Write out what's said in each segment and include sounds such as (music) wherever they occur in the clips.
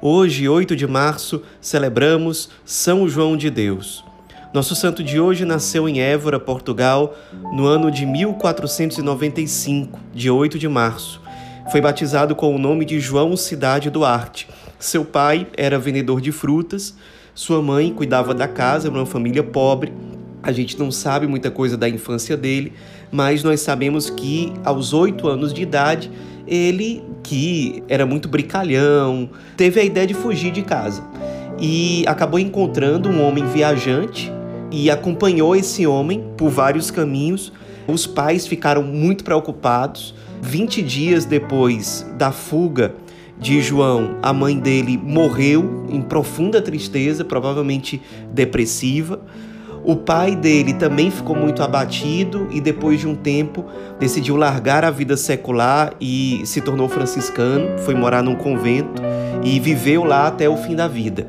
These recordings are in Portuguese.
Hoje, 8 de março, celebramos São João de Deus. Nosso santo de hoje nasceu em Évora, Portugal, no ano de 1495, de 8 de março. Foi batizado com o nome de João Cidade Duarte. Seu pai era vendedor de frutas, sua mãe cuidava da casa, uma família pobre. A gente não sabe muita coisa da infância dele, mas nós sabemos que aos oito anos de idade ele, que era muito brincalhão, teve a ideia de fugir de casa e acabou encontrando um homem viajante e acompanhou esse homem por vários caminhos. Os pais ficaram muito preocupados. 20 dias depois da fuga de João, a mãe dele morreu em profunda tristeza, provavelmente depressiva. O pai dele também ficou muito abatido e, depois de um tempo, decidiu largar a vida secular e se tornou franciscano. Foi morar num convento e viveu lá até o fim da vida.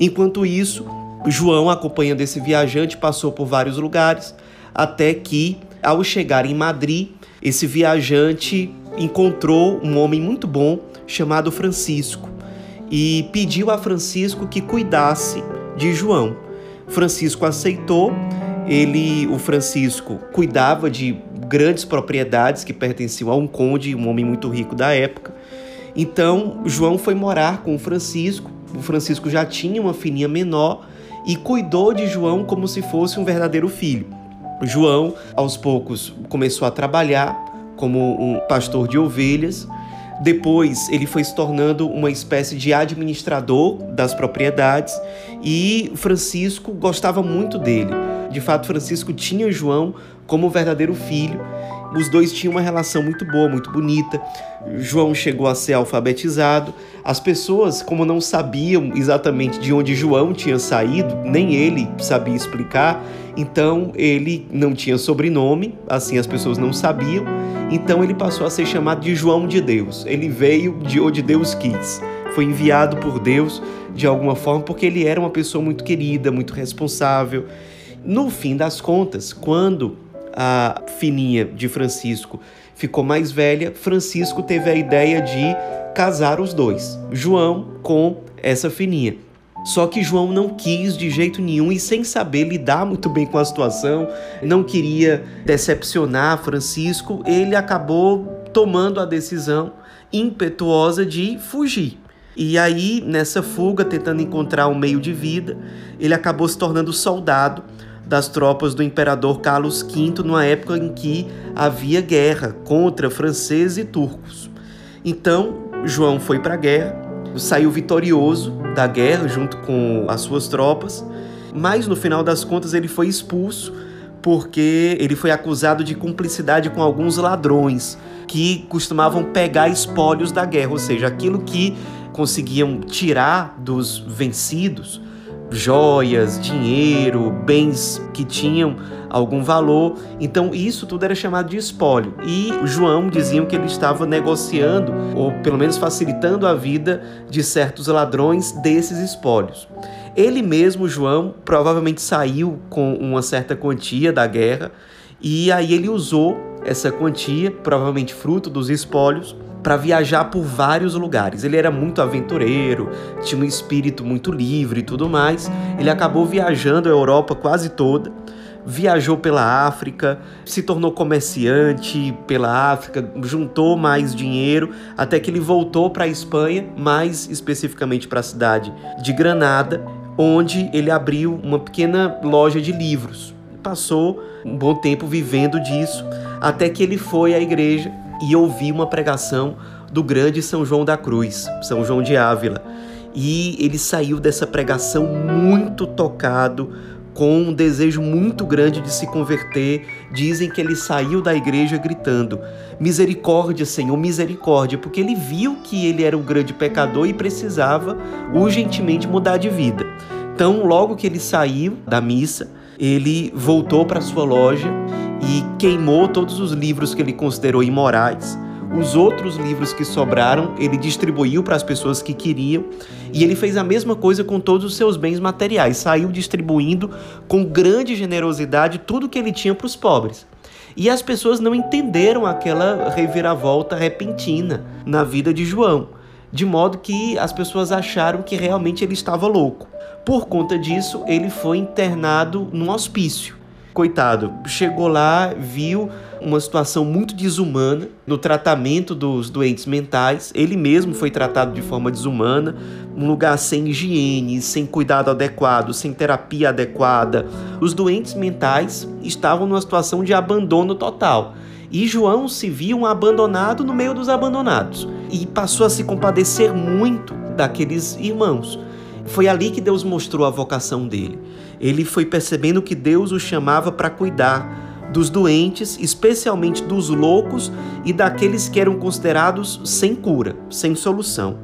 Enquanto isso, João, acompanhando esse viajante, passou por vários lugares até que, ao chegar em Madrid, esse viajante encontrou um homem muito bom chamado Francisco e pediu a Francisco que cuidasse de João. Francisco aceitou. Ele, o Francisco, cuidava de grandes propriedades que pertenciam a um conde, um homem muito rico da época. Então, João foi morar com o Francisco. O Francisco já tinha uma filhinha menor e cuidou de João como se fosse um verdadeiro filho. João, aos poucos, começou a trabalhar como um pastor de ovelhas depois, ele foi se tornando uma espécie de administrador das propriedades e Francisco gostava muito dele. De fato, Francisco tinha João como verdadeiro filho. Os dois tinham uma relação muito boa, muito bonita. João chegou a ser alfabetizado. As pessoas, como não sabiam exatamente de onde João tinha saído, nem ele sabia explicar, então ele não tinha sobrenome, assim as pessoas não sabiam. Então ele passou a ser chamado de João de Deus. Ele veio de onde Deus quis. Foi enviado por Deus de alguma forma porque ele era uma pessoa muito querida, muito responsável. No fim das contas, quando a fininha de Francisco ficou mais velha, Francisco teve a ideia de casar os dois, João com essa fininha. Só que João não quis de jeito nenhum e sem saber lidar muito bem com a situação, não queria decepcionar Francisco, ele acabou tomando a decisão impetuosa de fugir. E aí, nessa fuga, tentando encontrar um meio de vida, ele acabou se tornando soldado das tropas do imperador Carlos V, numa época em que havia guerra contra franceses e turcos. Então, João foi para a guerra, saiu vitorioso da guerra junto com as suas tropas, mas no final das contas ele foi expulso porque ele foi acusado de cumplicidade com alguns ladrões que costumavam pegar espólios da guerra, ou seja, aquilo que conseguiam tirar dos vencidos joias, dinheiro, bens que tinham algum valor. Então isso tudo era chamado de espólio. E João diziam que ele estava negociando ou pelo menos facilitando a vida de certos ladrões desses espólios. Ele mesmo, João, provavelmente saiu com uma certa quantia da guerra e aí ele usou essa quantia, provavelmente fruto dos espólios, para viajar por vários lugares. Ele era muito aventureiro, tinha um espírito muito livre e tudo mais. Ele acabou viajando a Europa quase toda, viajou pela África, se tornou comerciante pela África, juntou mais dinheiro até que ele voltou para a Espanha, mais especificamente para a cidade de Granada, onde ele abriu uma pequena loja de livros. Passou um bom tempo vivendo disso, até que ele foi à igreja e ouvi uma pregação do grande São João da Cruz, São João de Ávila. E ele saiu dessa pregação muito tocado, com um desejo muito grande de se converter. Dizem que ele saiu da igreja gritando: Misericórdia, Senhor, misericórdia, porque ele viu que ele era um grande pecador e precisava urgentemente mudar de vida. Então, logo que ele saiu da missa, ele voltou para sua loja e queimou todos os livros que ele considerou imorais. Os outros livros que sobraram, ele distribuiu para as pessoas que queriam, e ele fez a mesma coisa com todos os seus bens materiais, saiu distribuindo com grande generosidade tudo que ele tinha para os pobres. E as pessoas não entenderam aquela reviravolta repentina na vida de João, de modo que as pessoas acharam que realmente ele estava louco. Por conta disso, ele foi internado num hospício. Coitado, chegou lá, viu uma situação muito desumana no tratamento dos doentes mentais. Ele mesmo foi tratado de forma desumana, um lugar sem higiene, sem cuidado adequado, sem terapia adequada. Os doentes mentais estavam numa situação de abandono total. E João se viu um abandonado no meio dos abandonados e passou a se compadecer muito daqueles irmãos. Foi ali que Deus mostrou a vocação dele. Ele foi percebendo que Deus o chamava para cuidar dos doentes, especialmente dos loucos e daqueles que eram considerados sem cura, sem solução.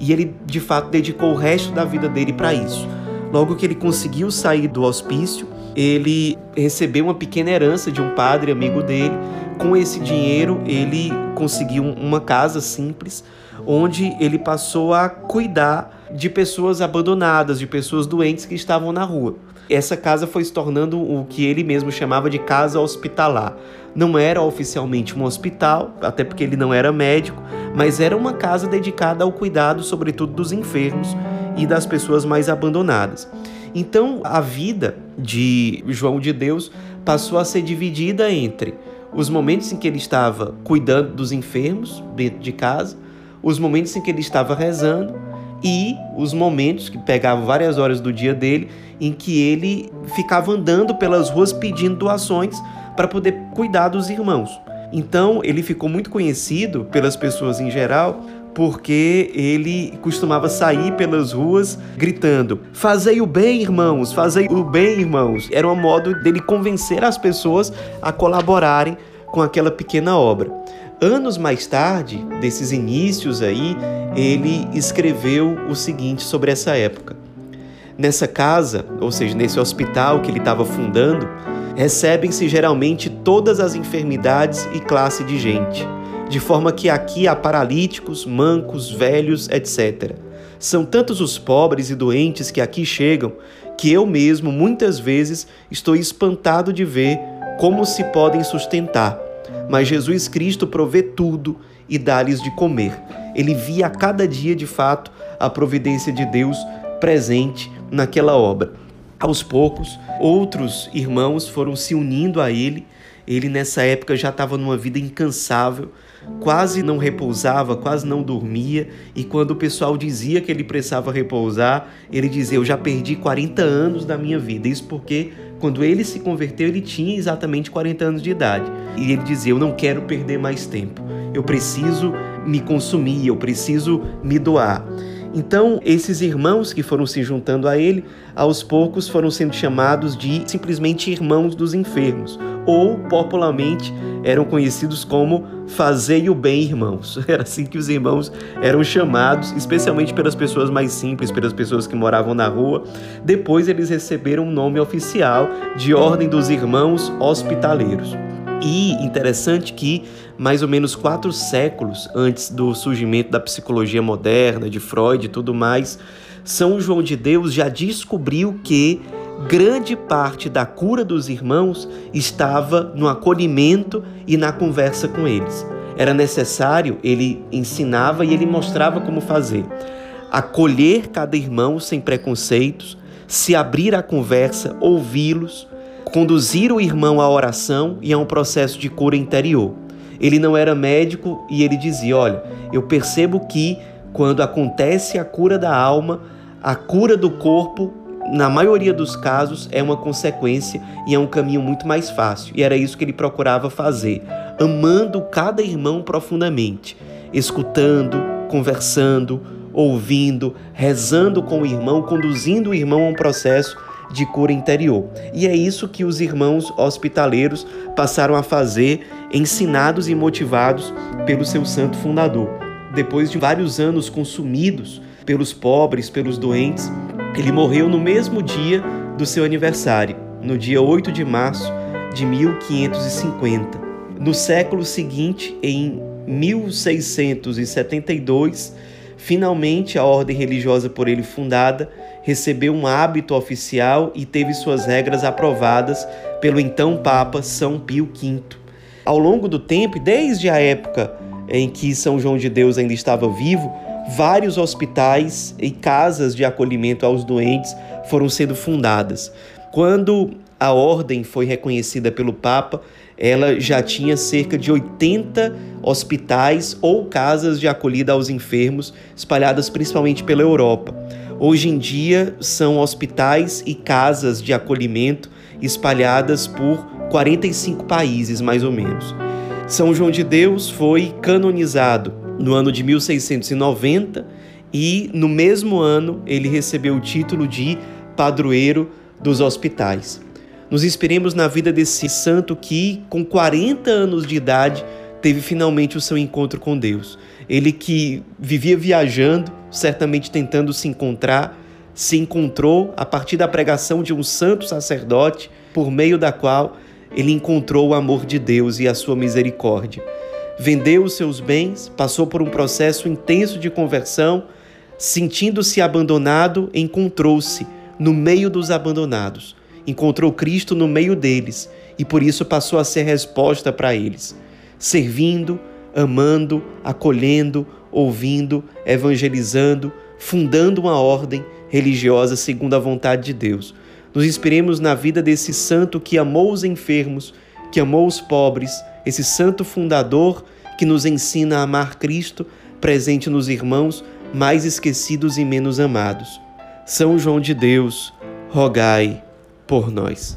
E ele, de fato, dedicou o resto da vida dele para isso. Logo que ele conseguiu sair do hospício, ele recebeu uma pequena herança de um padre amigo dele. Com esse dinheiro, ele conseguiu uma casa simples, onde ele passou a cuidar de pessoas abandonadas, de pessoas doentes que estavam na rua. Essa casa foi se tornando o que ele mesmo chamava de casa hospitalar. Não era oficialmente um hospital, até porque ele não era médico, mas era uma casa dedicada ao cuidado, sobretudo dos enfermos e das pessoas mais abandonadas. Então, a vida de João de Deus passou a ser dividida entre os momentos em que ele estava cuidando dos enfermos dentro de casa, os momentos em que ele estava rezando e os momentos que pegavam várias horas do dia dele em que ele ficava andando pelas ruas pedindo doações para poder cuidar dos irmãos. Então ele ficou muito conhecido pelas pessoas em geral porque ele costumava sair pelas ruas gritando: Fazei o bem, irmãos, fazei o bem, irmãos. Era um modo dele convencer as pessoas a colaborarem com aquela pequena obra. Anos mais tarde, desses inícios aí, ele escreveu o seguinte sobre essa época. Nessa casa, ou seja, nesse hospital que ele estava fundando, recebem-se geralmente todas as enfermidades e classe de gente, de forma que aqui há paralíticos, mancos, velhos, etc. São tantos os pobres e doentes que aqui chegam que eu mesmo muitas vezes estou espantado de ver como se podem sustentar mas Jesus Cristo provê tudo e dá-lhes de comer. Ele via a cada dia, de fato, a providência de Deus presente naquela obra. Aos poucos, outros irmãos foram se unindo a ele. Ele, nessa época, já estava numa vida incansável, quase não repousava, quase não dormia, e quando o pessoal dizia que ele precisava repousar, ele dizia: Eu já perdi 40 anos da minha vida. Isso porque quando ele se converteu, ele tinha exatamente 40 anos de idade. E ele dizia: Eu não quero perder mais tempo. Eu preciso me consumir, eu preciso me doar. Então, esses irmãos que foram se juntando a ele, aos poucos foram sendo chamados de simplesmente irmãos dos enfermos, ou popularmente eram conhecidos como Fazei o Bem Irmãos. (laughs) Era assim que os irmãos eram chamados, especialmente pelas pessoas mais simples, pelas pessoas que moravam na rua. Depois eles receberam um nome oficial de Ordem dos Irmãos Hospitaleiros. E interessante que, mais ou menos quatro séculos antes do surgimento da psicologia moderna, de Freud e tudo mais, São João de Deus já descobriu que grande parte da cura dos irmãos estava no acolhimento e na conversa com eles. Era necessário, ele ensinava e ele mostrava como fazer. Acolher cada irmão sem preconceitos, se abrir à conversa, ouvi-los, conduzir o irmão à oração e a um processo de cura interior. Ele não era médico e ele dizia: Olha, eu percebo que quando acontece a cura da alma, a cura do corpo, na maioria dos casos, é uma consequência e é um caminho muito mais fácil. E era isso que ele procurava fazer, amando cada irmão profundamente, escutando, conversando, ouvindo, rezando com o irmão, conduzindo o irmão a um processo de cura interior. E é isso que os irmãos hospitaleiros passaram a fazer, ensinados e motivados pelo seu santo fundador. Depois de vários anos consumidos pelos pobres, pelos doentes, Ele morreu no mesmo dia do seu aniversário, no dia 8 de março de 1550. No século seguinte, em 1672, finalmente a ordem religiosa por ele fundada recebeu um hábito oficial e teve suas regras aprovadas pelo então Papa São Pio V. Ao longo do tempo, desde a época em que São João de Deus ainda estava vivo, vários hospitais e casas de acolhimento aos doentes foram sendo fundadas. Quando a ordem foi reconhecida pelo Papa, ela já tinha cerca de 80 hospitais ou casas de acolhida aos enfermos, espalhadas principalmente pela Europa. Hoje em dia, são hospitais e casas de acolhimento espalhadas por 45 países, mais ou menos. São João de Deus foi canonizado no ano de 1690 e, no mesmo ano, ele recebeu o título de padroeiro dos hospitais. Nos inspiremos na vida desse santo que, com 40 anos de idade, teve finalmente o seu encontro com Deus. Ele que vivia viajando, certamente tentando se encontrar, se encontrou a partir da pregação de um santo sacerdote, por meio da qual ele encontrou o amor de Deus e a sua misericórdia. Vendeu os seus bens, passou por um processo intenso de conversão, sentindo-se abandonado, encontrou-se no meio dos abandonados. Encontrou Cristo no meio deles e por isso passou a ser resposta para eles, servindo, amando, acolhendo, ouvindo, evangelizando, fundando uma ordem religiosa segundo a vontade de Deus. Nos inspiremos na vida desse santo que amou os enfermos, que amou os pobres, esse santo fundador que nos ensina a amar Cristo, presente nos irmãos mais esquecidos e menos amados. São João de Deus, rogai por nós.